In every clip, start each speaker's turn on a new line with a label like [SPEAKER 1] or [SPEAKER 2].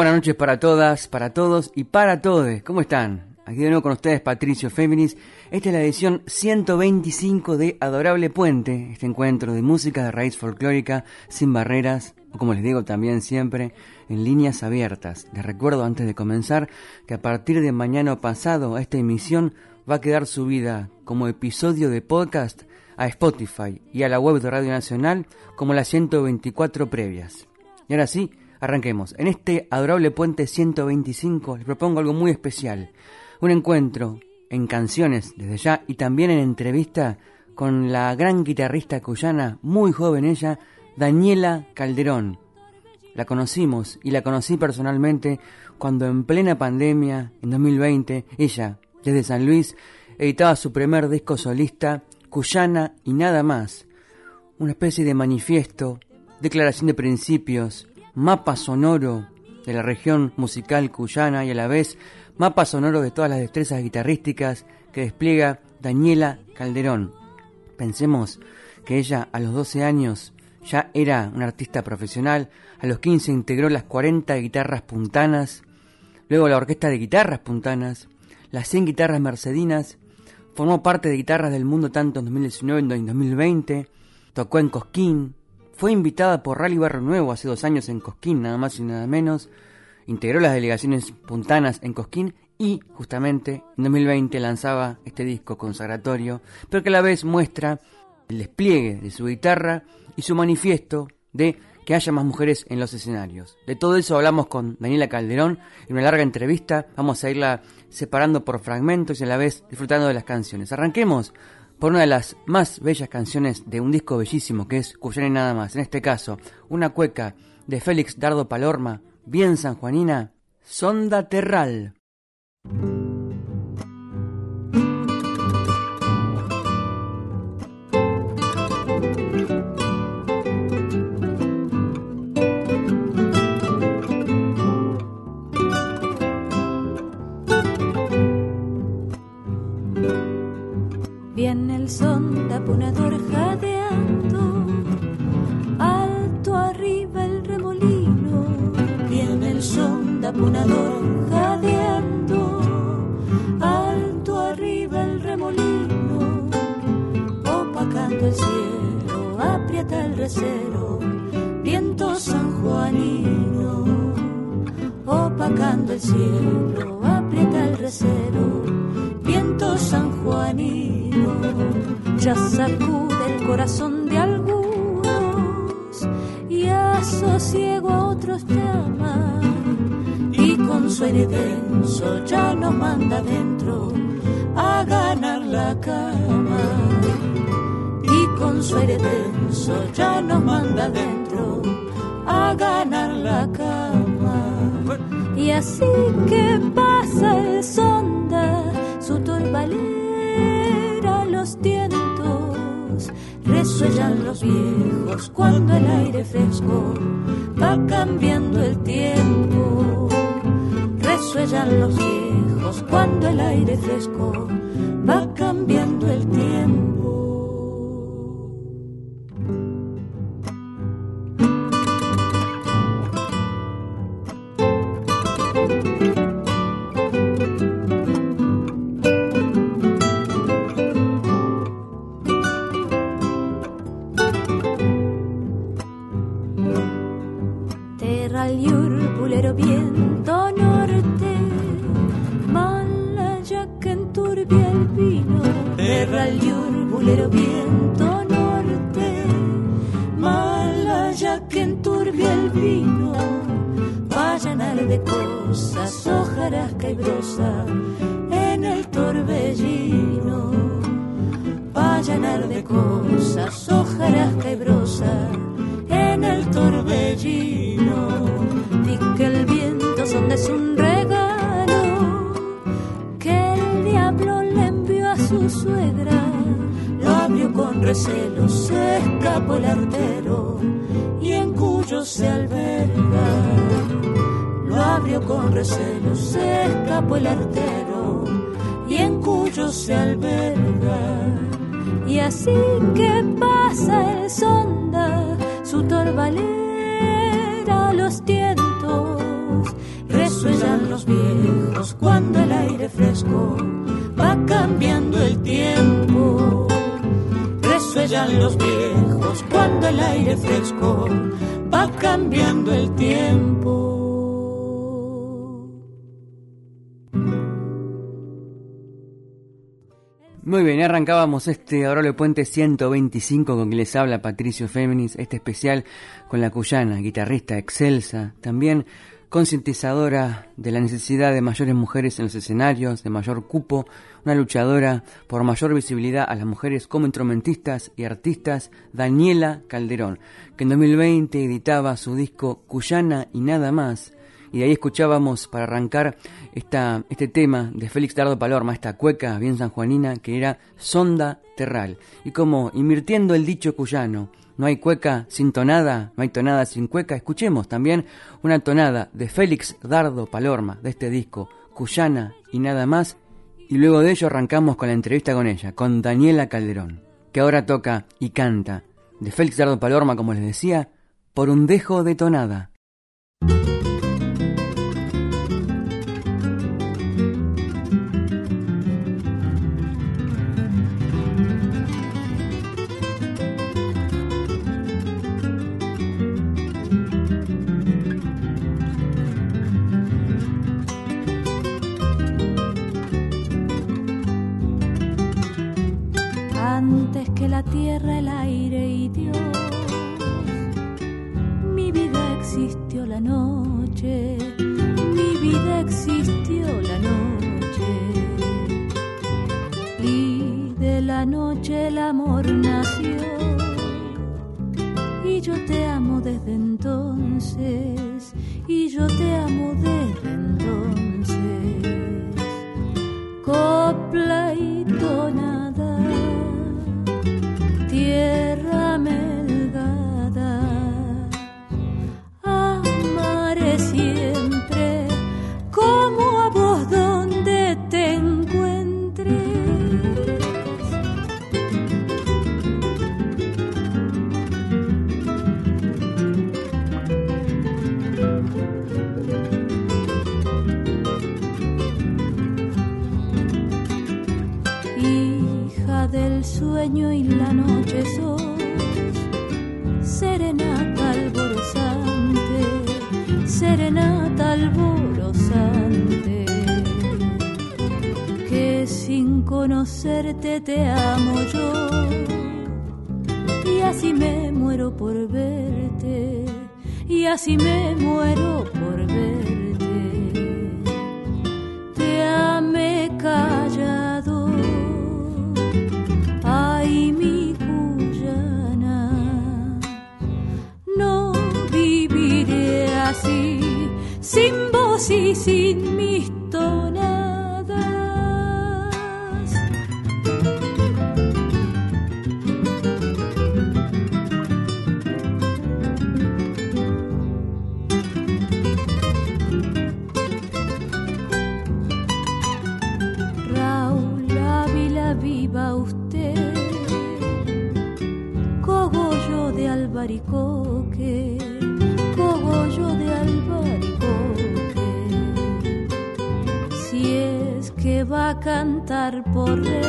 [SPEAKER 1] Buenas noches para todas, para todos y para todos. ¿Cómo están? Aquí de nuevo con ustedes Patricio Féminis. Esta es la edición 125 de Adorable Puente, este encuentro de música de raíz folclórica sin barreras, o como les digo también siempre, en líneas abiertas. Les recuerdo antes de comenzar que a partir de mañana pasado esta emisión va a quedar subida como episodio de podcast a Spotify y a la web de Radio Nacional como las 124 previas. Y ahora sí, Arranquemos. En este adorable puente 125 les propongo algo muy especial. Un encuentro en canciones desde ya y también en entrevista con la gran guitarrista cuyana, muy joven ella, Daniela Calderón. La conocimos y la conocí personalmente cuando en plena pandemia, en 2020, ella, desde San Luis, editaba su primer disco solista, Cuyana y nada más. Una especie de manifiesto, declaración de principios, mapa sonoro de la región musical cuyana y a la vez mapa sonoro de todas las destrezas guitarrísticas que despliega Daniela Calderón. Pensemos que ella a los 12 años ya era una artista profesional, a los 15 integró las 40 guitarras puntanas, luego la orquesta de guitarras puntanas, las 100 guitarras mercedinas, formó parte de Guitarras del Mundo tanto en 2019 como en 2020, tocó en Cosquín, fue invitada por Rally Barrio Nuevo hace dos años en Cosquín, nada más y nada menos. Integró las delegaciones puntanas en Cosquín y justamente en 2020 lanzaba este disco consagratorio, pero que a la vez muestra el despliegue de su guitarra y su manifiesto de que haya más mujeres en los escenarios. De todo eso hablamos con Daniela Calderón en una larga entrevista. Vamos a irla separando por fragmentos y a la vez disfrutando de las canciones. Arranquemos por una de las más bellas canciones de un disco bellísimo que es Cuyana y nada más. En este caso, una cueca de Félix Dardo Palorma, bien sanjuanina, Sonda Terral.
[SPEAKER 2] Taponador jadeando, alto arriba el remolino, viene el son taponador jadeando, alto arriba el remolino, opacando el cielo, aprieta el recero, viento sanjuanino, opacando el cielo, aprieta el recero, viento sanjuanino ya sacude el corazón de algunos y a sosiego a otros llama y con su aire denso ya nos manda dentro a ganar la cama. Y con su aire denso ya nos manda dentro a ganar la cama. Y así que pasa el sonda su torbalera resuellan los viejos cuando el aire fresco va cambiando el tiempo. Resuellan los viejos cuando el aire fresco va cambiando el tiempo. Y en cuyo se alberga. Lo abrió con recelo, se escapó el artero y en cuyo se alberga. Y así que pasa el sonda, su torbalera los tientos, resuellan los viejos cuando el aire fresco va cambiando el tiempo. Resuellan los viejos cuando el aire fresco va cambiando el tiempo.
[SPEAKER 1] Muy bien, arrancábamos este Adorable Puente 125 con quien les habla Patricio Féminis, este especial con la cuyana, guitarrista excelsa, también concientizadora de la necesidad de mayores mujeres en los escenarios, de mayor cupo, una luchadora por mayor visibilidad a las mujeres como instrumentistas y artistas, Daniela Calderón, que en 2020 editaba su disco Cuyana y nada más, y de ahí escuchábamos para arrancar esta, este tema de Félix Dardo Palorma, esta cueca bien sanjuanina que era Sonda Terral. Y como invirtiendo el dicho cuyano, no hay cueca sin tonada, no hay tonada sin cueca, escuchemos también una tonada de Félix Dardo Palorma de este disco, Cuyana y nada más. Y luego de ello arrancamos con la entrevista con ella, con Daniela Calderón, que ahora toca y canta, de Félix Dardo Palorma, como les decía, por un dejo de tonada.
[SPEAKER 2] Así, sin vos y sin mis tonadas. Por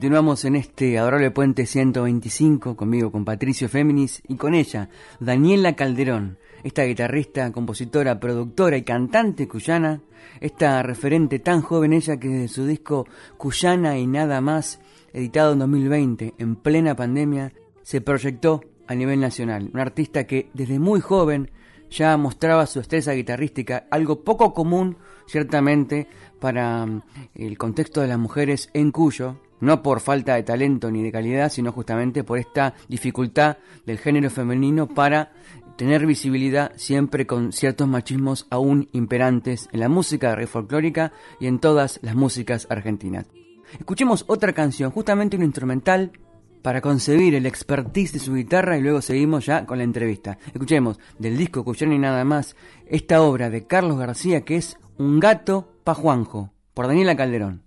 [SPEAKER 1] continuamos en este adorable puente 125, conmigo, con Patricio Féminis y con ella, Daniela Calderón, esta guitarrista, compositora, productora y cantante cuyana, esta referente tan joven ella que desde su disco Cuyana y nada más, editado en 2020, en plena pandemia, se proyectó a nivel nacional. Un artista que desde muy joven ya mostraba su estresa guitarrística, algo poco común, ciertamente, para mm, el contexto de las mujeres en Cuyo, no por falta de talento ni de calidad, sino justamente por esta dificultad del género femenino para tener visibilidad siempre con ciertos machismos aún imperantes en la música folclórica y en todas las músicas argentinas. Escuchemos otra canción, justamente un instrumental para concebir el expertise de su guitarra y luego seguimos ya con la entrevista. Escuchemos del disco Cuyana y nada más esta obra de Carlos García que es Un gato pa' Juanjo, por Daniela Calderón.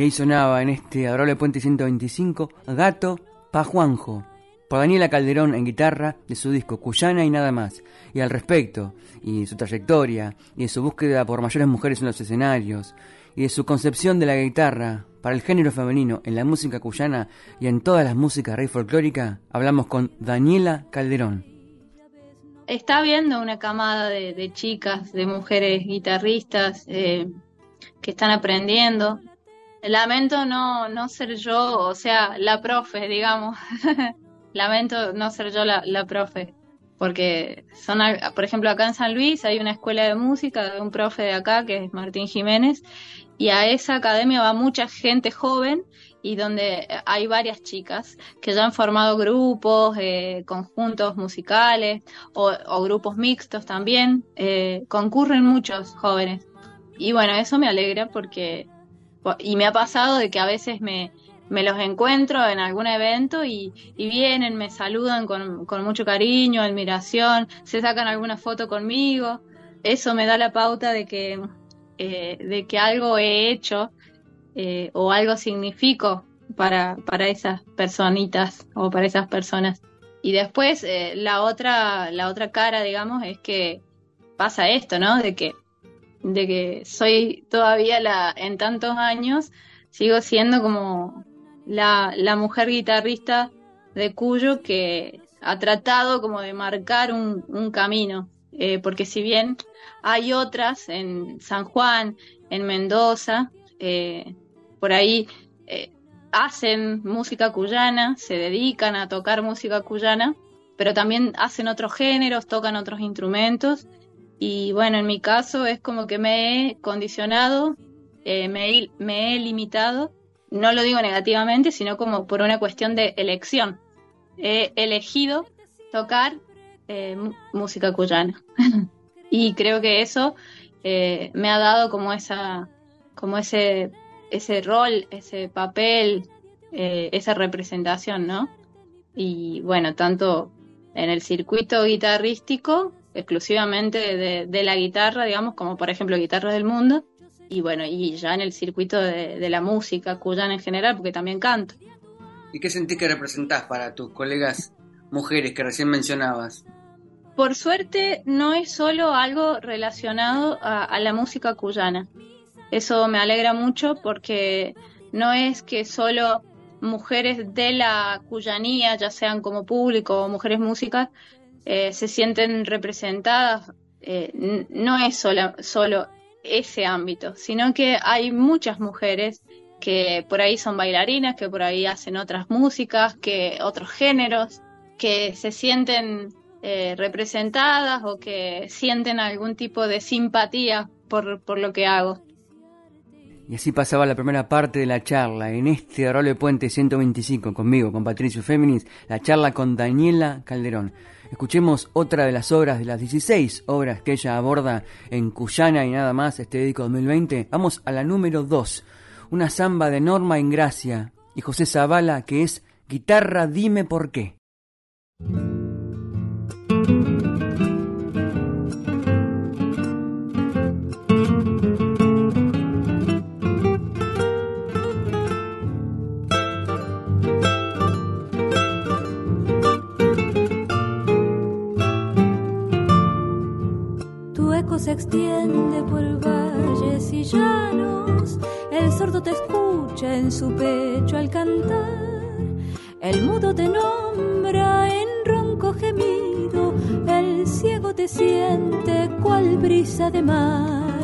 [SPEAKER 1] Y ahí sonaba en este adorable puente 125 Gato pa' Juanjo, por Daniela Calderón en guitarra de su disco Cuyana y nada más. Y al respecto, y de su trayectoria, y de su búsqueda por mayores mujeres en los escenarios, y de su concepción de la guitarra para el género femenino en la música cuyana y en todas las músicas rey folclórica, hablamos con Daniela Calderón.
[SPEAKER 3] Está habiendo una camada de, chicas, de mujeres guitarristas eh, que están aprendiendo Lamento no, no ser yo, o sea, la profe, digamos. Lamento no ser yo la, profe. Porque son, por ejemplo, acá en San Luis hay una escuela de música de un profe de acá, que es Martín Jiménez, y a esa academia va mucha gente joven y donde hay varias chicas que ya han formado grupos, eh, conjuntos musicales o, grupos mixtos también. Eh, concurren muchos jóvenes. Y bueno, eso me alegra porque y me ha pasado de que a veces me, me los encuentro en algún evento y, vienen, me saludan con, mucho cariño, admiración, se sacan alguna foto conmigo. Eso me da la pauta de que, eh, de que algo he hecho eh, o algo significo para, para esas personitas o para esas personas. Y después eh, la otra, la otra cara, digamos, es que pasa esto, ¿no? De que de que soy todavía la, en tantos años, sigo siendo como la, la mujer guitarrista de Cuyo que ha tratado como de marcar un, un camino, eh, porque si bien hay otras en San Juan, en Mendoza, eh, por ahí eh, hacen música cuyana, se dedican a tocar música cuyana, pero también hacen otros géneros, tocan otros instrumentos Y bueno, en mi caso es como que me he condicionado, eh, me, me, he limitado, no lo digo negativamente, sino como por una cuestión de elección. He elegido tocar eh, música cuyana. y creo que eso eh, me ha dado como esa, como ese, ese rol, ese papel, esa representación, ¿no? Y bueno, tanto en el circuito guitarrístico exclusivamente de, la guitarra, digamos, como por ejemplo Guitarra del Mundo, y bueno, y ya en el circuito de, la música cuyana en general, porque también canto.
[SPEAKER 1] ¿Y qué sentís que representás para tus colegas mujeres que recién mencionabas?
[SPEAKER 3] Por suerte no es solo algo relacionado a, la música cuyana. Eso me alegra mucho porque no es que solo mujeres de la cuyanía, ya sean como público o mujeres músicas, eh, se sienten representadas, eh, no es solo, ese ámbito, sino que hay muchas mujeres que por ahí son bailarinas, que por ahí hacen otras músicas, que otros géneros, que se sienten eh, representadas o que sienten algún tipo de simpatía por, por, lo que hago.
[SPEAKER 1] Y así pasaba la primera parte de la charla en este Arroyo Puente 125 conmigo, con Patricio Féminis, la charla con Daniela Calderón. Escuchemos otra de las obras de las 16 obras que ella aborda en Cuyana y nada más este disco 2020. Vamos a la número 2, una samba de Norma Ingracia y José Zavala que es Guitarra Dime por qué.
[SPEAKER 2] Se extiende por valles y llanos, el sordo te escucha en su pecho al cantar, el mudo te nombra en ronco gemido, el ciego te siente cual brisa de mar,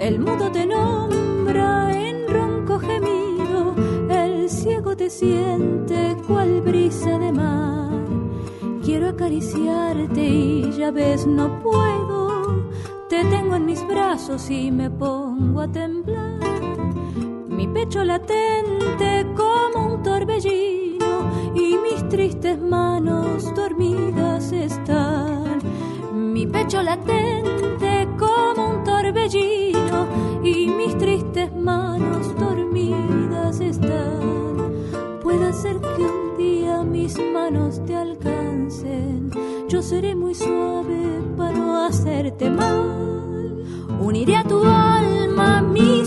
[SPEAKER 2] el mudo te nombra en ronco gemido, el ciego te siente cual brisa de mar. Quiero acariciarte y ya ves no puedo te tengo en mis brazos y me pongo a temblar. Mi pecho latente como un torbellino y mis tristes manos dormidas están. Mi pecho latente como un torbellino y mis tristes manos dormidas están. Puede ser que un día mis manos te alcancen, yo seré muy suave para no hacerte mal. Uniré a tu alma mi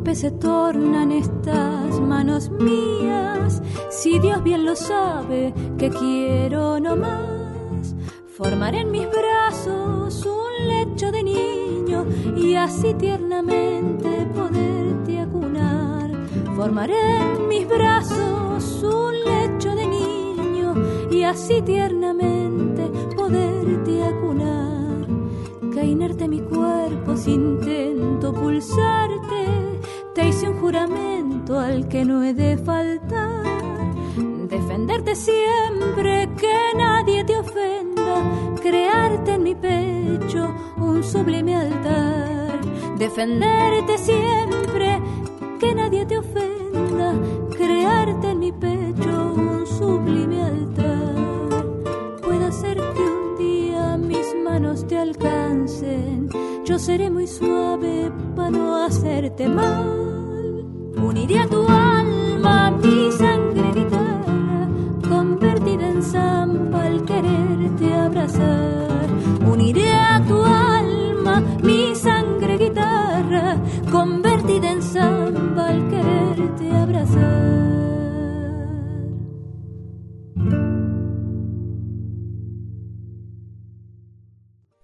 [SPEAKER 2] torpes se tornan estas manos mías, si Dios bien lo sabe que quiero no más. Formaré en mis brazos un lecho de niño y así tiernamente poderte acunar. Formaré en mis brazos un lecho de niño y así tiernamente poderte acunar. Que inerte mi cuerpo si intento pulsarte te hice un juramento al que no he de faltar. Defenderte siempre, que nadie te ofenda. Crearte en mi pecho un sublime altar. Defenderte siempre, que nadie te ofenda. Crearte en mi pecho un sublime altar. Puede ser que un día mis manos te alcancen. Yo seré muy suave para no hacerte mal. Uniré a tu alma mi sangre guitarra, convertida en samba al quererte abrazar. Uniré a tu alma mi sangre guitarra, convertida en samba al quererte abrazar.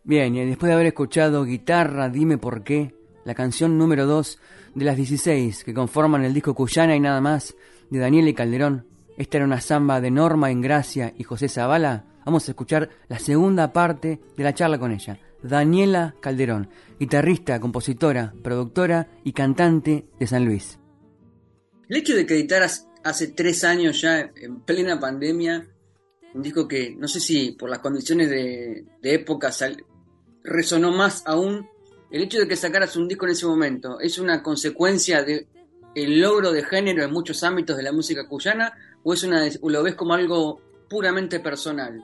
[SPEAKER 1] Bien, y después de haber escuchado Guitarra, Dime por qué, la canción número 2 de las 16 que conforman el disco Cuyana y nada más de Daniel y Calderón, esta era una samba de Norma Ingracia y José Zavala, vamos a escuchar la segunda parte de la charla con ella. Daniela Calderón, guitarrista, compositora, productora y cantante de San Luis.
[SPEAKER 4] El hecho de que editaras hace tres años ya, en plena pandemia, un disco que no sé si por las condiciones de, época resonó más aún, el hecho de que sacaras un disco en ese momento, ¿es una consecuencia de el logro de género en muchos ámbitos de la música cuyana o es una lo ves como algo puramente personal?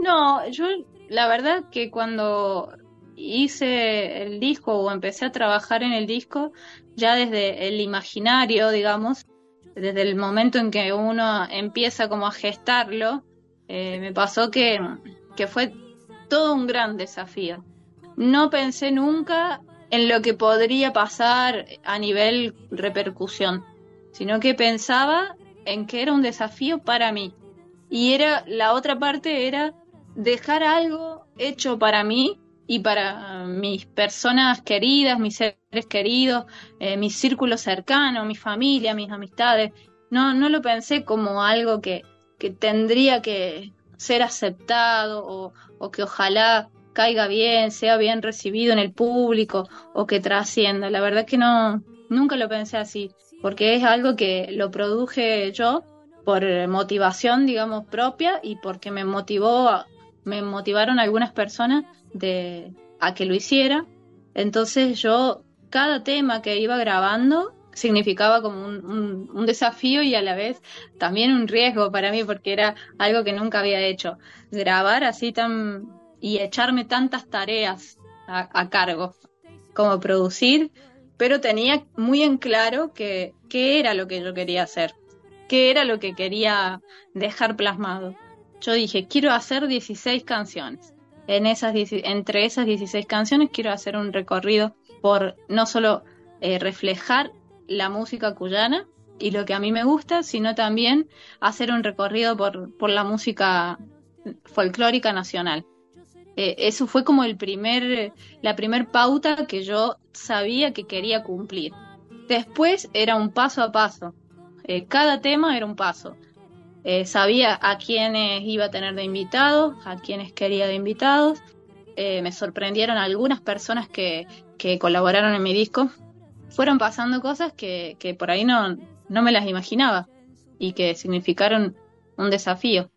[SPEAKER 3] No, yo la verdad que cuando hice el disco o empecé a trabajar en el disco, ya desde el imaginario, digamos, desde el momento en que uno empieza como a gestarlo, eh, me pasó que, que fue todo un gran desafío. No pensé nunca en lo que podría pasar a nivel repercusión, sino que pensaba en que era un desafío para mí. Y era la otra parte era dejar algo hecho para mí y para mis personas queridas, mis seres queridos, eh, mi círculo cercano, mi familia, mis amistades. No, no lo pensé como algo que, que tendría que ser aceptado o, o, que ojalá caiga bien, sea bien recibido en el público o que trascienda. La verdad que no, nunca lo pensé así, porque es algo que lo produje yo por motivación, digamos, propia y porque me motivó me motivaron algunas personas de, a que lo hiciera. Entonces yo, cada tema que iba grabando significaba como un, un, desafío y a la vez también un riesgo para mí porque era algo que nunca había hecho. Grabar así tan y echarme tantas tareas a, cargo como producir, pero tenía muy en claro que qué era lo que yo quería hacer, qué era lo que quería dejar plasmado yo dije, quiero hacer 16 canciones. En esas, entre esas 16 canciones quiero hacer un recorrido por no solo eh, reflejar la música cuyana y lo que a mí me gusta, sino también hacer un recorrido por, por la música folclórica nacional. Eh, eso fue como el primer, la primer pauta que yo sabía que quería cumplir. Después era un paso a paso. Eh, cada tema era un paso. Eh, sabía a quiénes iba a tener de invitados, a quiénes quería de invitados. Me sorprendieron algunas personas que, que, colaboraron en mi disco. Fueron pasando cosas que, que por ahí no, no me las imaginaba y que significaron un desafío.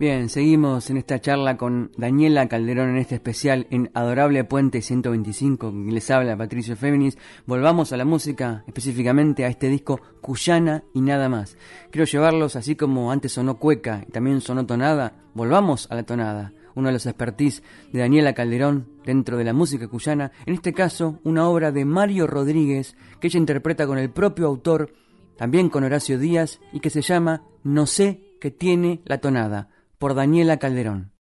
[SPEAKER 1] Bien, seguimos en esta charla con Daniela Calderón en este especial en Adorable Puente 125, que les habla Patricio Féminis. Volvamos a la música, específicamente a este disco Cuyana y nada más. Quiero llevarlos, así como antes sonó cueca y también sonó tonada, volvamos a la tonada. Uno de los expertise de Daniela Calderón dentro de la música cuyana, en este caso una obra de Mario Rodríguez que ella interpreta con el propio autor, también con Horacio Díaz, y que se llama No sé qué tiene la tonada por Daniela Calderón.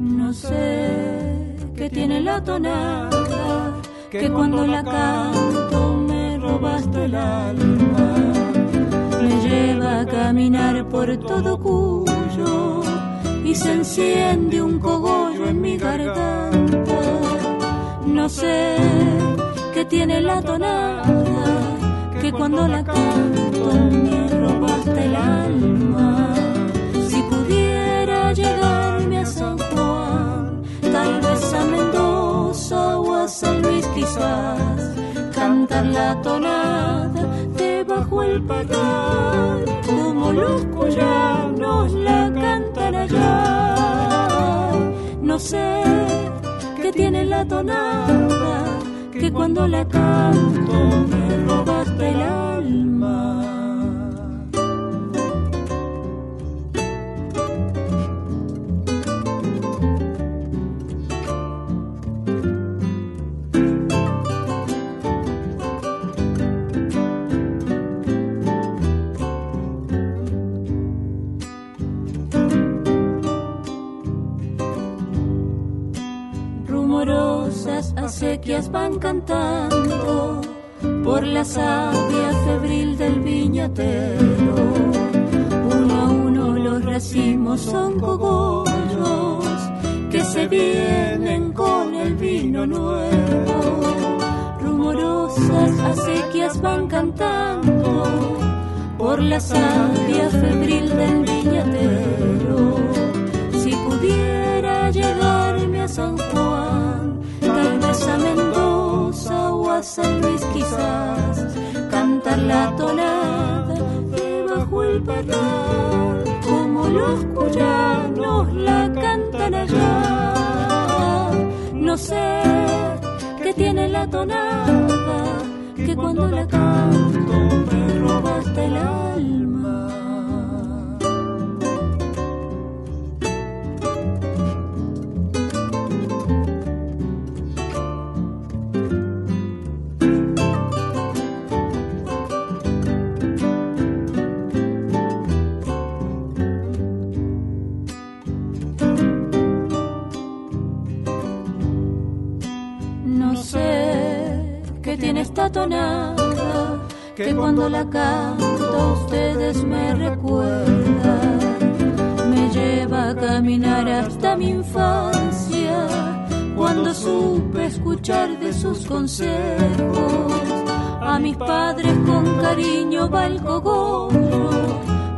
[SPEAKER 2] No sé qué tiene la tonada que cuando la canto me robaste el alma. Me lleva a caminar por todo Cuyo y se enciende un cogollo en mi garganta. No sé qué tiene la tonada, que cuando la canto me robaste el alma. Si pudiera llegarme a San Juan, tal vez a Mendoza o a San Luis quizás cantar la tonada debajo el pagar como los cuyanos la cantan allá. No sé qué tiene la tonada que cuando la canto me robaste el alma. Rumorosas acequias van cantando por la savia febril del viñatero. Uno a uno los racimos son cogollos que se vienen con el vino nuevo. Rumorosas acequias van cantando por la savia febril del viñatero. San quizás, cantar la tonada debajo el parral, como los cuyanos la cantan allá. No sé qué tiene la tonada, que cuando la canto me robaste el alma. Que cuando la canto ustedes me recuerda. Me lleva a caminar hasta mi infancia cuando supe escuchar de sus consejos. A mis padres con cariño va el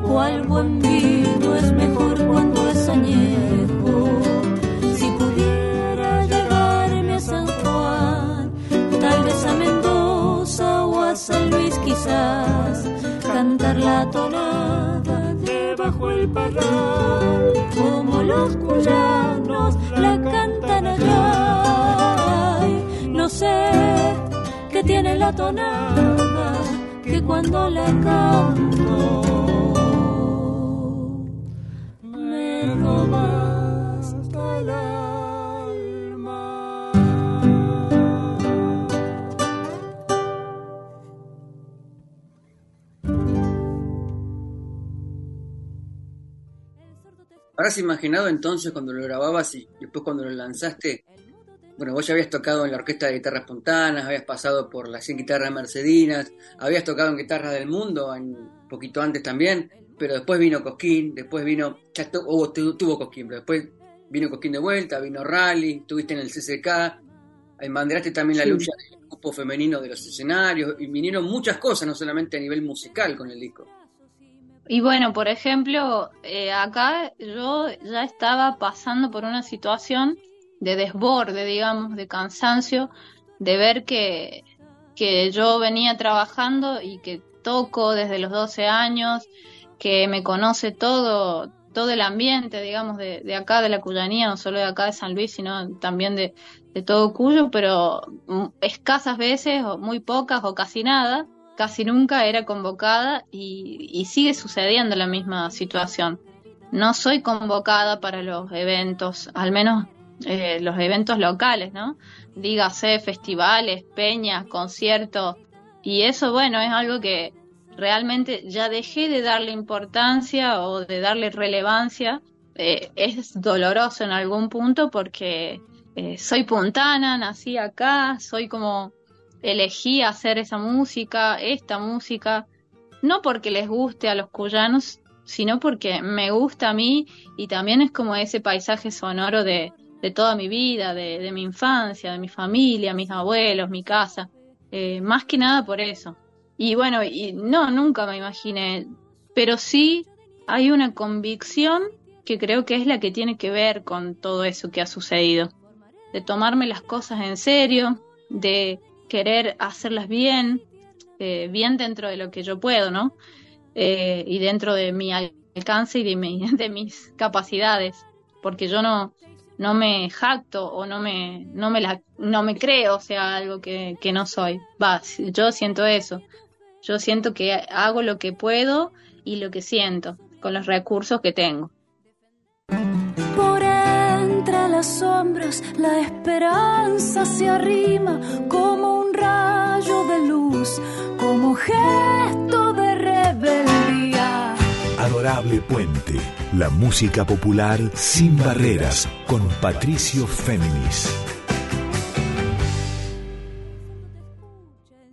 [SPEAKER 2] cual buen vino es mejor quizás, cantar la tonada debajo el parral, como los cuyanos la cantan allá. No sé qué tiene la tonada, que cuando la canto
[SPEAKER 4] ¿Habrás imaginado entonces cuando lo grababas y después cuando lo lanzaste? Bueno, vos ya habías tocado en la orquesta de guitarras espontáneas, habías pasado por las 100 guitarras mercedinas, habías tocado en guitarras del mundo, un poquito antes también, pero después vino Cosquín, después vino, ya tu- hubo- tu- tuvo Cosquín, pero después vino Cosquín de vuelta, vino Rally, estuviste en el CCK, embanderaste también la
[SPEAKER 3] Sí.
[SPEAKER 4] lucha del grupo femenino de los escenarios, y vinieron muchas cosas, no solamente a nivel musical con el disco.
[SPEAKER 3] Y bueno, por ejemplo, eh, acá yo ya estaba pasando por una situación de desborde, digamos, de cansancio, de ver que, que yo venía trabajando y que toco desde los 12 años, que me conoce todo, todo el ambiente, digamos, de, de acá, de la Cuyanía, no solo de acá de San Luis, sino también de, de todo Cuyo, pero mm, escasas veces, o muy pocas, o casi nada, casi nunca era convocada y, sigue sucediendo la misma situación. No soy convocada para los eventos, al menos eh, los eventos locales, ¿no? Dígase festivales, peñas, conciertos, y eso, bueno, es algo que realmente ya dejé de darle importancia o de darle relevancia. Eh, es doloroso en algún punto porque eh, soy puntana, nací acá, soy como elegí hacer esa música, esta música, no porque les guste a los cuyanos, sino porque me gusta a mí y también es como ese paisaje sonoro de, de toda mi vida, de, mi infancia, de mi familia, mis abuelos, mi casa, eh, más que nada por eso. Y bueno, y no, nunca me imaginé, pero sí hay una convicción que creo que es la que tiene que ver con todo eso que ha sucedido, de tomarme las cosas en serio, de querer hacerlas bien, eh, bien dentro de lo que yo puedo, ¿no? Eh, y dentro de mi alcance y de, mi, de mis capacidades, porque yo no, no me jacto o no me, no me, la, no me creo, o sea, algo que, que no soy. Va, yo siento eso. Yo siento que hago lo que puedo y lo que siento con los recursos que tengo.
[SPEAKER 2] Por entre las sombras la esperanza se arrima como rayo de luz como gesto de rebeldía.
[SPEAKER 5] Adorable Puente, la música popular sin barreras, con Patricio Féminis.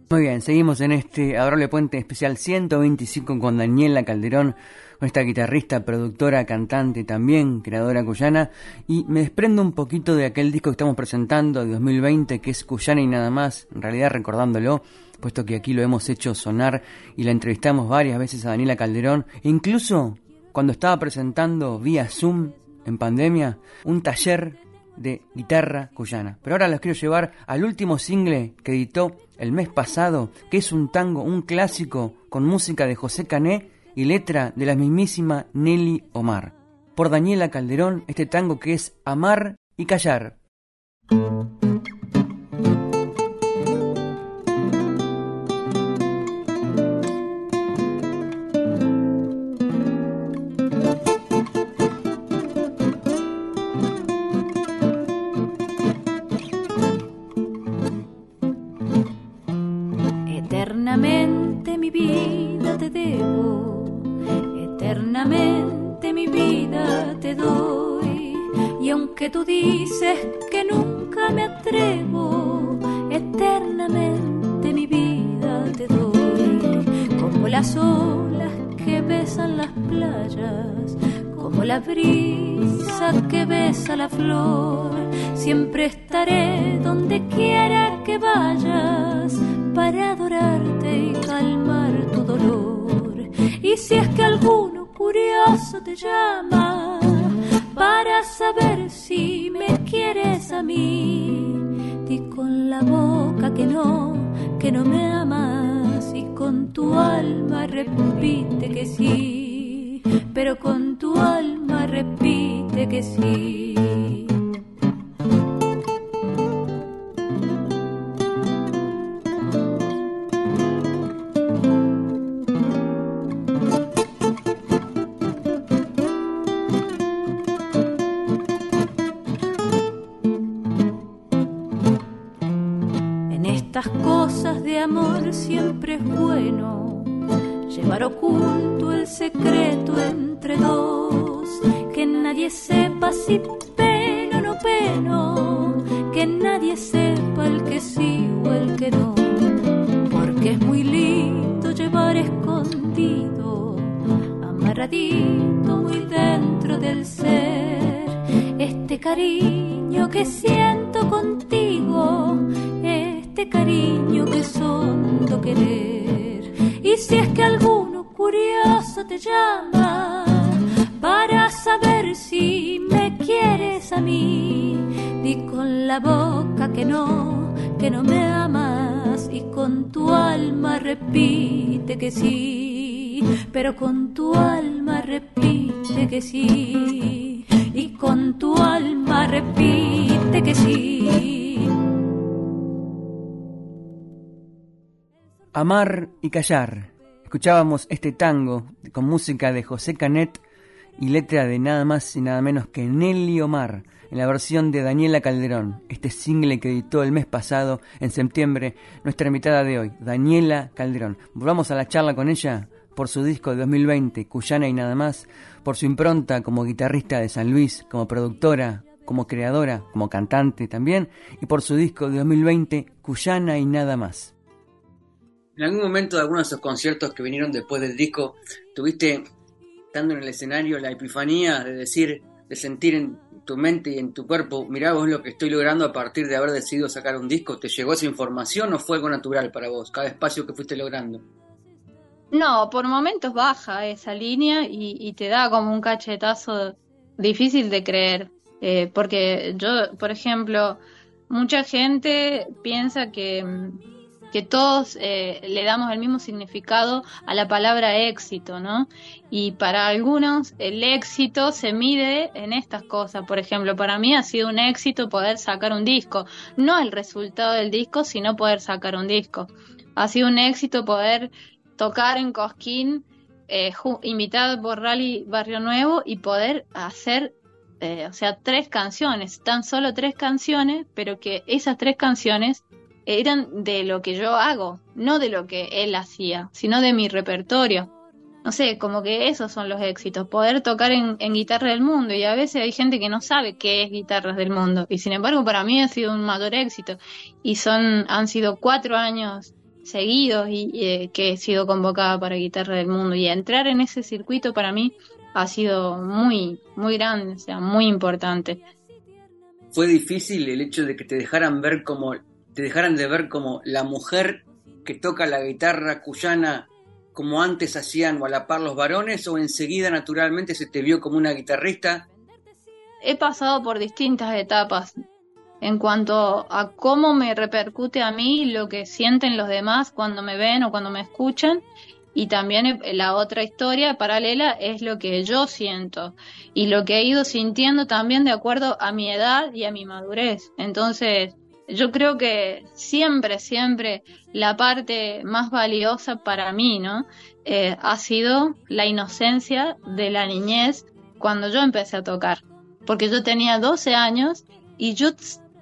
[SPEAKER 1] Muy bien, seguimos en este Adorable Puente especial 125 con Daniela Calderón nuestra guitarrista, productora, cantante también, creadora cuyana, y me desprendo un poquito de aquel disco que estamos presentando de 2020, que es Cuyana y nada más, en realidad recordándolo, puesto que aquí lo hemos hecho sonar y la entrevistamos varias veces a Daniela Calderón, e incluso cuando estaba presentando vía Zoom en pandemia un taller de guitarra cuyana. Pero ahora los quiero llevar al último single que editó el mes pasado, que es un tango, un clásico con música de José Cané y letra de la mismísima Nelly Omar. Por Daniela Calderón, este tango que es Amar y Callar.
[SPEAKER 2] Que tú dices que nunca me atrevo, eternamente mi vida te doy, como las olas que besan las playas, como la brisa que besa la flor, siempre estaré donde quiera que vayas para adorarte y calmar tu dolor. Y si es que alguno curioso te llama, para saber si me quieres a mí. Di con la boca que no, que no me amas y con tu alma repite que sí, pero con tu alma repite que sí. Siempre es bueno llevar oculto el secreto entre dos, que nadie sepa si peno o no peno, que nadie sepa el que sí o el que no, porque es muy lindo llevar escondido, amarradito muy dentro del ser, este cariño que siento contigo este cariño que es hondo querer. Y si es que alguno curioso te llama para saber si me quieres a mí, di con la boca que no, que no me amas y con tu alma repite que sí, pero con tu alma repite que sí, y con tu alma repite que sí.
[SPEAKER 1] Amar y callar. Escuchábamos este tango con música de José Canet y letra de nada más y nada menos que Nelly Omar, en la versión de Daniela Calderón, este single que editó el mes pasado, en septiembre, nuestra invitada de hoy, Daniela Calderón. Volvamos a la charla con ella por su disco de 2020, Cuyana y nada más, por su impronta como guitarrista de San Luis, como productora, como creadora, como cantante también, y por su disco de 2020, Cuyana y nada más
[SPEAKER 4] en algún momento de algunos de esos conciertos que vinieron después del disco, tuviste, estando en el escenario, la epifanía de decir, de sentir en tu mente y en tu cuerpo, mirá vos lo que estoy logrando a partir de haber decidido sacar un disco, ¿te llegó esa información o fue algo natural para vos, cada espacio que fuiste logrando?
[SPEAKER 3] No, por momentos baja esa línea y, te da como un cachetazo difícil de creer, eh, porque yo, por ejemplo, mucha gente piensa que que todos eh, le damos el mismo significado a la palabra éxito, ¿no? Y para algunos el éxito se mide en estas cosas. Por ejemplo, para mí ha sido un éxito poder sacar un disco. No el resultado del disco, sino poder sacar un disco. Ha sido un éxito poder tocar en Cosquín, eh, invitado por Rally Barrio Nuevo y poder hacer eh, o sea, tres canciones, tan solo tres canciones, pero que esas tres canciones eran de lo que yo hago, no de lo que él hacía, sino de mi repertorio. No sé, como que esos son los éxitos, poder tocar en, guitarra del mundo y a veces hay gente que no sabe qué es guitarras del mundo y sin embargo para mí ha sido un mayor éxito y son han sido cuatro años seguidos y eh, que he sido convocada para Guitarra del Mundo y entrar en ese circuito para mí ha sido muy, muy grande, o sea, muy importante.
[SPEAKER 4] Fue difícil el hecho de que te dejaran ver como, te dejaran de ver como la mujer que toca la guitarra cuyana como antes hacían o a la par los varones o enseguida naturalmente se te vio como una guitarrista?
[SPEAKER 3] He pasado por distintas etapas en cuanto a cómo me repercute a mí lo que sienten los demás cuando me ven o cuando me escuchan. Y también la otra historia paralela es lo que yo siento y lo que he ido sintiendo también de acuerdo a mi edad y a mi madurez. Entonces, yo creo que siempre, siempre la parte más valiosa para mí, ¿no? Eh, ha sido la inocencia de la niñez cuando yo empecé a tocar. Porque yo tenía 12 años y yo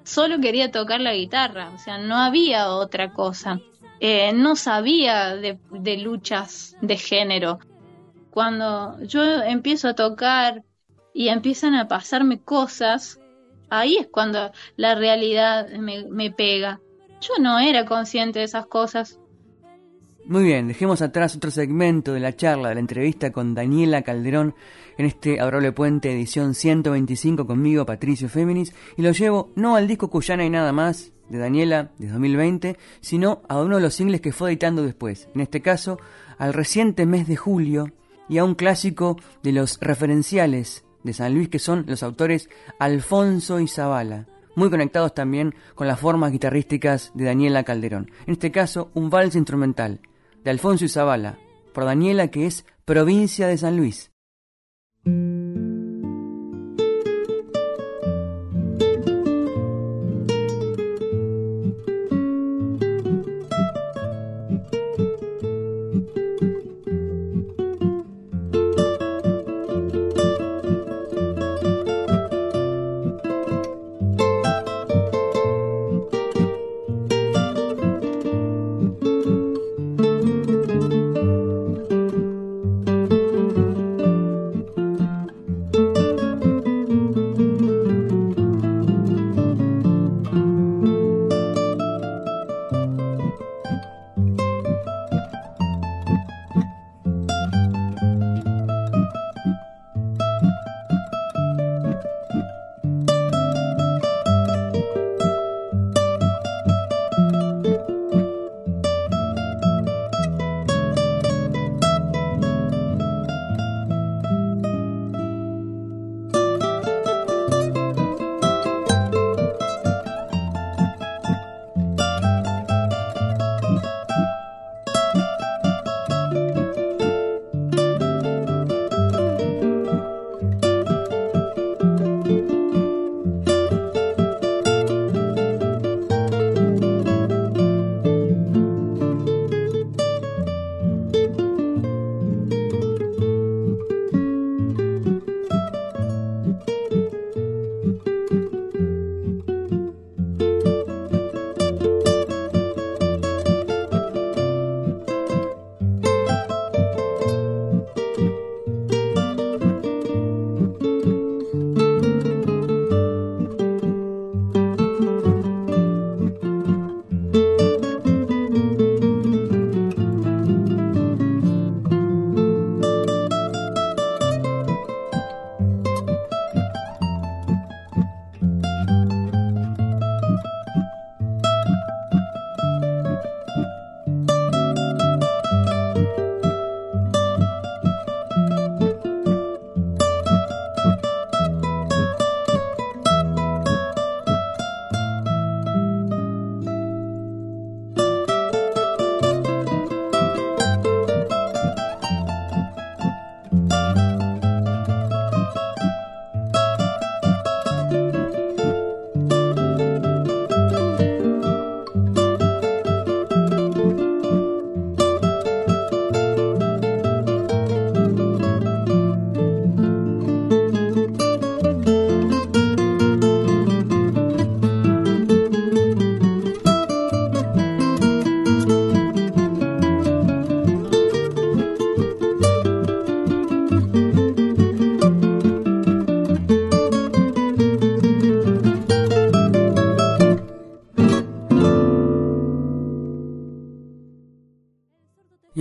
[SPEAKER 3] solo quería tocar la guitarra, o sea, no había otra cosa. Eh, no sabía de, de luchas de género. Cuando yo empiezo a tocar y empiezan a pasarme cosas, ahí es cuando la realidad me, pega. Yo no era consciente de esas cosas.
[SPEAKER 1] Muy bien, dejemos atrás otro segmento de la charla, de la entrevista con Daniela Calderón en este Adorable Puente edición 125 conmigo, Patricio Féminis, y lo llevo no al disco Cuyana y nada más de Daniela de 2020, sino a uno de los singles que fue editando después, en este caso al reciente mes de julio y a un clásico de los referenciales de San Luis que son los autores Alfonso y Zavala muy conectados también con las formas guitarrísticas de Daniela Calderón. En este caso, un vals instrumental, de Alfonso Izabala, por Daniela que es provincia de San Luis.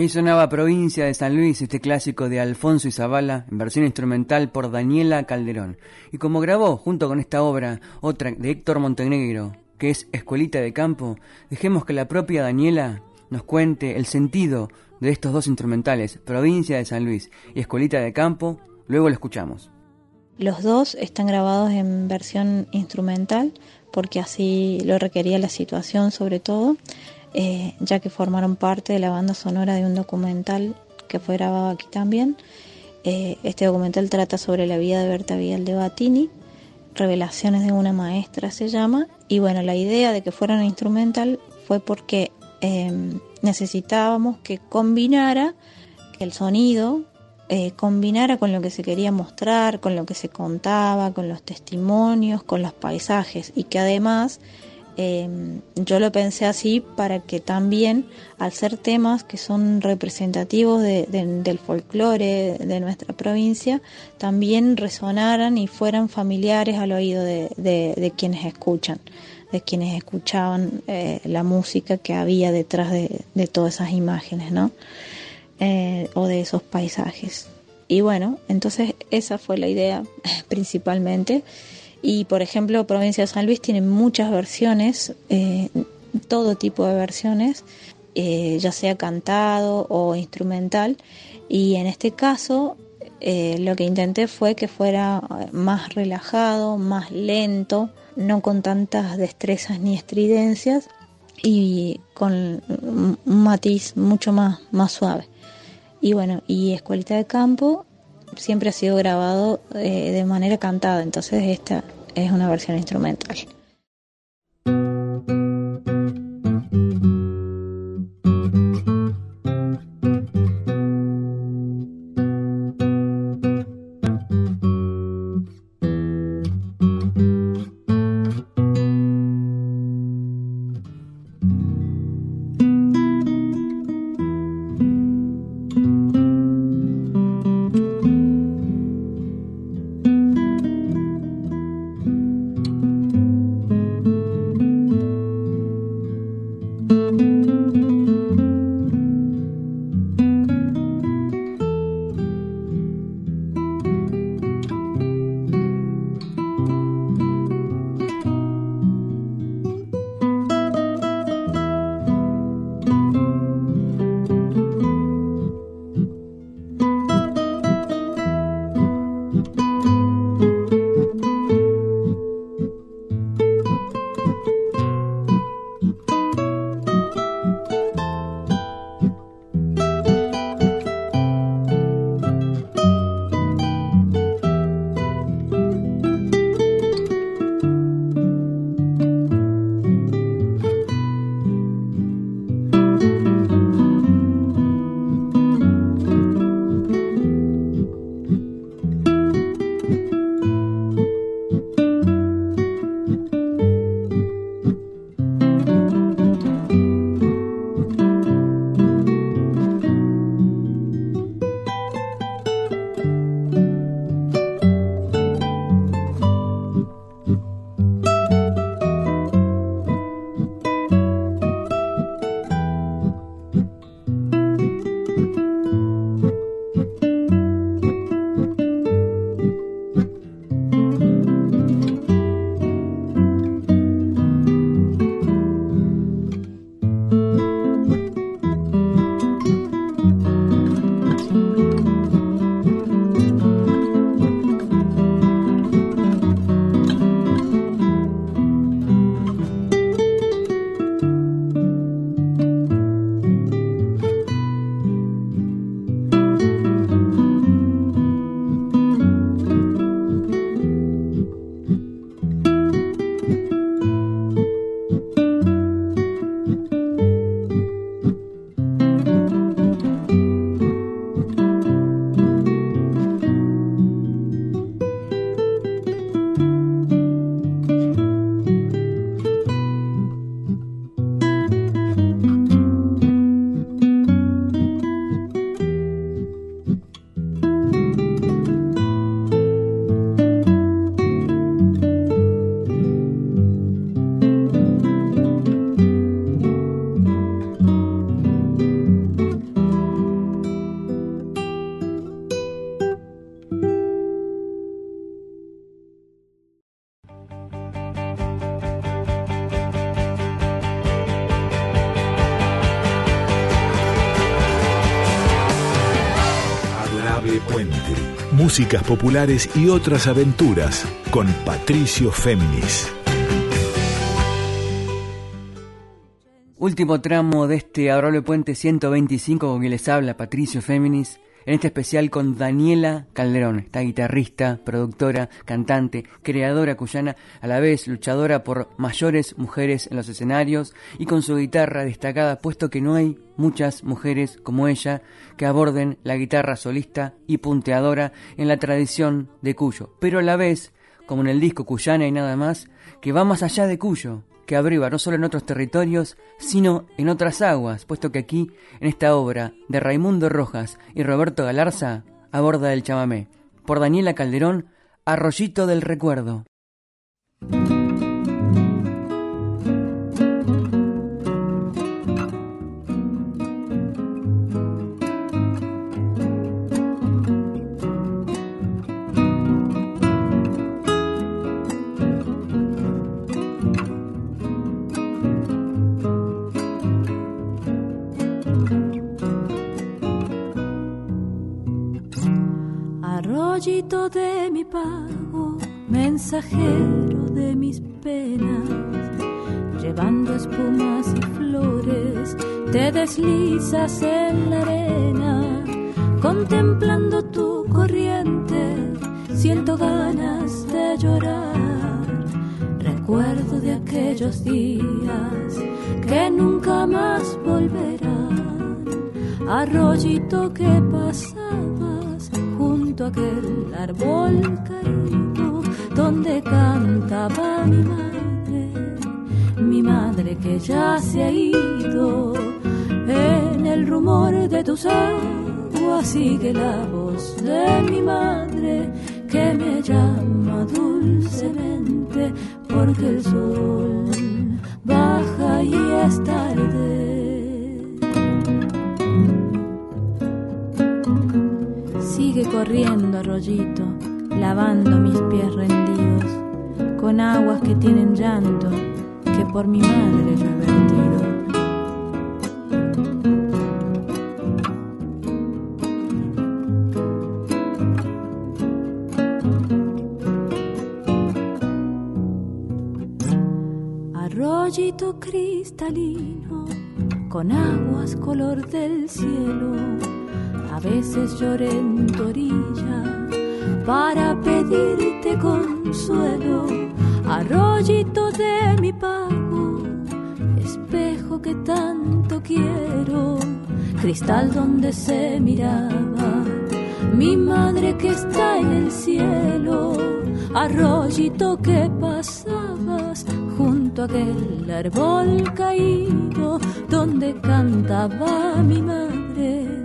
[SPEAKER 1] Y sonaba Provincia de San Luis, este clásico de Alfonso Izabala, en versión instrumental por Daniela Calderón. Y como grabó, junto con esta obra, otra de Héctor Montenegro, que es Escuelita de Campo, dejemos que la propia Daniela nos cuente el sentido de estos dos instrumentales, Provincia de San Luis y Escuelita de Campo, luego lo escuchamos.
[SPEAKER 6] Los dos están grabados en versión instrumental, porque así lo requería la situación sobre todo. Eh, ya que formaron parte de la banda sonora de un documental que fue grabado aquí también. Eh, este documental trata sobre la vida de Berta Vidal de Batini, Revelaciones de una maestra se llama, y bueno, la idea de que fuera un instrumental fue porque em, necesitábamos que combinara, que el sonido eh, combinara con lo que se quería mostrar, con lo que se contaba, con los testimonios, con los paisajes, y que además Em, yo lo pensé así para que también, al ser temas que son representativos del folclore de nuestra provincia, también resonaran y fueran familiares al oído de, quienes escuchan, de quienes escuchaban eh, la música que había detrás de, todas esas imágenes, ¿no? Eh, o de esos paisajes. Y bueno, entonces esa fue la idea principalmente. Y por ejemplo, Provincia de San Luis tiene muchas versiones, eh, todo tipo de versiones, eh, ya sea cantado o instrumental. Y en este caso, eh, lo que intenté fue que fuera más relajado, más lento, no con tantas destrezas ni estridencias y con un matiz mucho más, más suave. Y bueno, y Escuelita de Campo siempre ha sido grabado eh, de manera cantada, entonces esta es una versión instrumental.
[SPEAKER 5] Músicas populares y otras aventuras con Patricio Féminis.
[SPEAKER 1] Último tramo de este Adorable Puente 125 con quien les habla Patricio Féminis en este especial con Daniela Calderón, esta guitarrista, productora, cantante, creadora cuyana, a la vez luchadora por mayores mujeres en los escenarios y con su guitarra destacada, puesto que no hay muchas mujeres como ella que aborden la guitarra solista y punteadora en la tradición de Cuyo, pero a la vez, como en el disco Cuyana y nada más, que va más allá de Cuyo, que abriva no solo en otros territorios, sino en otras aguas, puesto que aquí, en esta obra de Raimundo Rojas y Roberto Galarza, aborda el chamamé. Por Daniela Calderón, Arroyito del Recuerdo.
[SPEAKER 2] De mi pago, mensajero de mis penas, llevando espumas y flores, te deslizas en la arena, contemplando tu corriente, siento ganas de llorar. Recuerdo de aquellos días que nunca más volverán, arroyito que pasaba aquel árbol caído donde cantaba mi madre, mi madre que ya se ha ido. En el rumor de tus aguas sigue la voz de mi madre que me llama dulcemente porque el sol baja y es tarde. Corriendo arroyito, lavando mis pies rendidos, con aguas que tienen llanto, que por mi madre yo he vertido. Arroyito cristalino, con aguas color del cielo veces lloré en tu orilla para pedirte consuelo, arroyito de mi pago, espejo que tanto quiero, cristal donde se miraba. Mi madre que está en el cielo, arroyito que pasabas junto a aquel árbol caído donde cantaba mi madre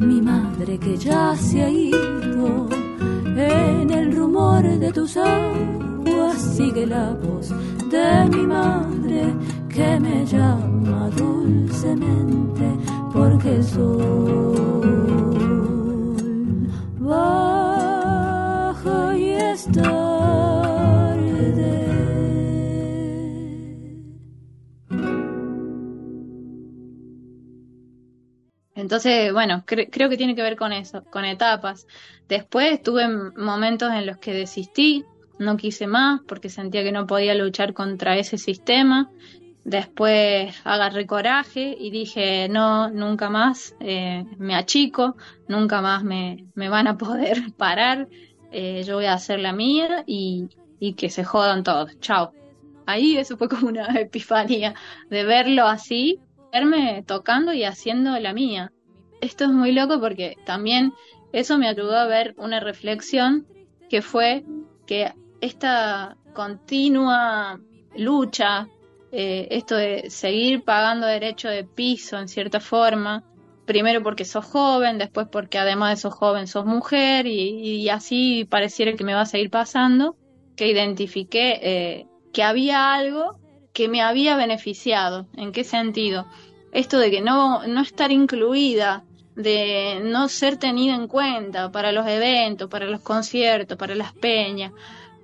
[SPEAKER 2] mi madre que ya se ha ido. En el rumor de tus aguas sigue la voz de mi madre que me llama dulcemente porque el
[SPEAKER 3] Entonces, bueno, creo que tiene que ver con eso, con etapas. Después tuve momentos en los que desistí, no quise más porque sentía que no podía luchar contra ese sistema. Después agarré coraje y dije, no, nunca más eh, me achico, nunca más me, me van a poder parar, eh, yo voy a hacer la mía y, y que se jodan todos, chao. Ahí eso fue como una epifanía de verlo así, verme tocando y haciendo la mía esto es muy loco porque también eso me ayudó a ver una reflexión que fue que esta continua lucha, eh, esto de seguir pagando derecho de piso en cierta forma, primero porque sos joven, después porque además de sos joven sos mujer y, así pareciera que me va a seguir pasando, que identifiqué eh, que había algo que me había beneficiado. ¿En qué sentido? Esto de que no, no estar incluida de no ser tenida en cuenta para los eventos, para los conciertos, para las peñas,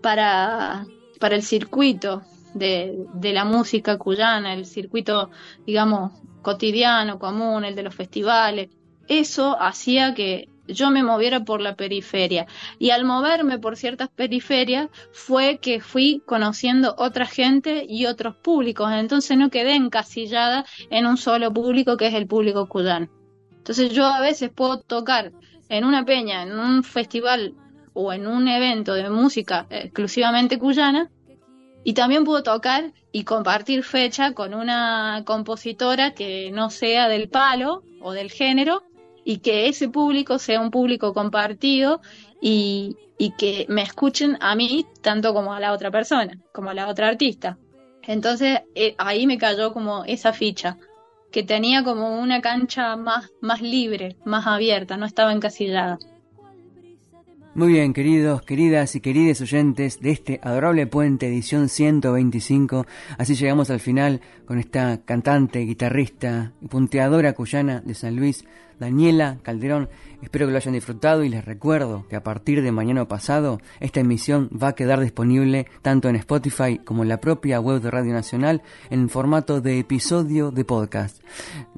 [SPEAKER 3] para, para el circuito de, de la música cuyana, el circuito, digamos, cotidiano, común, el de los festivales. Eso hacía que, yo me moviera por la periferia. Y al moverme por ciertas periferias fue que fui conociendo otra gente y otros públicos. Entonces no quedé encasillada en un solo público que es el público cuyano. Entonces yo a veces puedo tocar en una peña, en un festival o en un evento de música exclusivamente cuyana y también puedo tocar y compartir fecha con una compositora que no sea del palo o del género y que ese público sea un público compartido y, que me escuchen a mí tanto como a la otra persona, como a la otra artista. Entonces eh, ahí me cayó como esa ficha, que tenía como una cancha más, más libre, más abierta, no estaba encasillada.
[SPEAKER 1] Muy bien, queridos, queridas y queridos oyentes de este adorable puente edición 125. Así llegamos al final con esta cantante, guitarrista y punteadora cuyana de San Luis, Daniela Calderón. Espero que lo hayan disfrutado y les recuerdo que a partir de mañana pasado esta emisión va a quedar disponible tanto en Spotify como en la propia web de Radio Nacional en formato de episodio de podcast.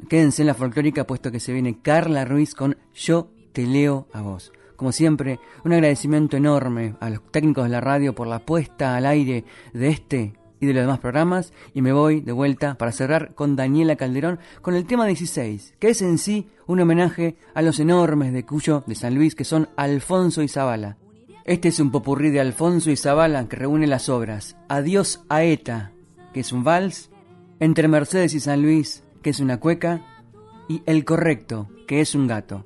[SPEAKER 1] Quédense en la folclórica puesto que se viene Carla Ruiz con Yo te leo a vos. Como siempre, un agradecimiento enorme a los técnicos de la radio por la puesta al aire de este y de los demás programas y me voy de vuelta para cerrar con Daniela Calderón con el tema 16, que es en sí un homenaje a los enormes de Cuyo de San Luis que son Alfonso y Zabala. Este es un popurrí de Alfonso y Zabala que reúne las obras Adiós a Eta, que es un vals, Entre Mercedes y San Luis, que es una cueca, y El Correcto, que es un gato.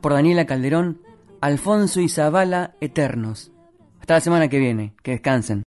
[SPEAKER 1] Por Daniela Calderón, Alfonso y Zabala Eternos. Hasta la semana que viene. Que descansen.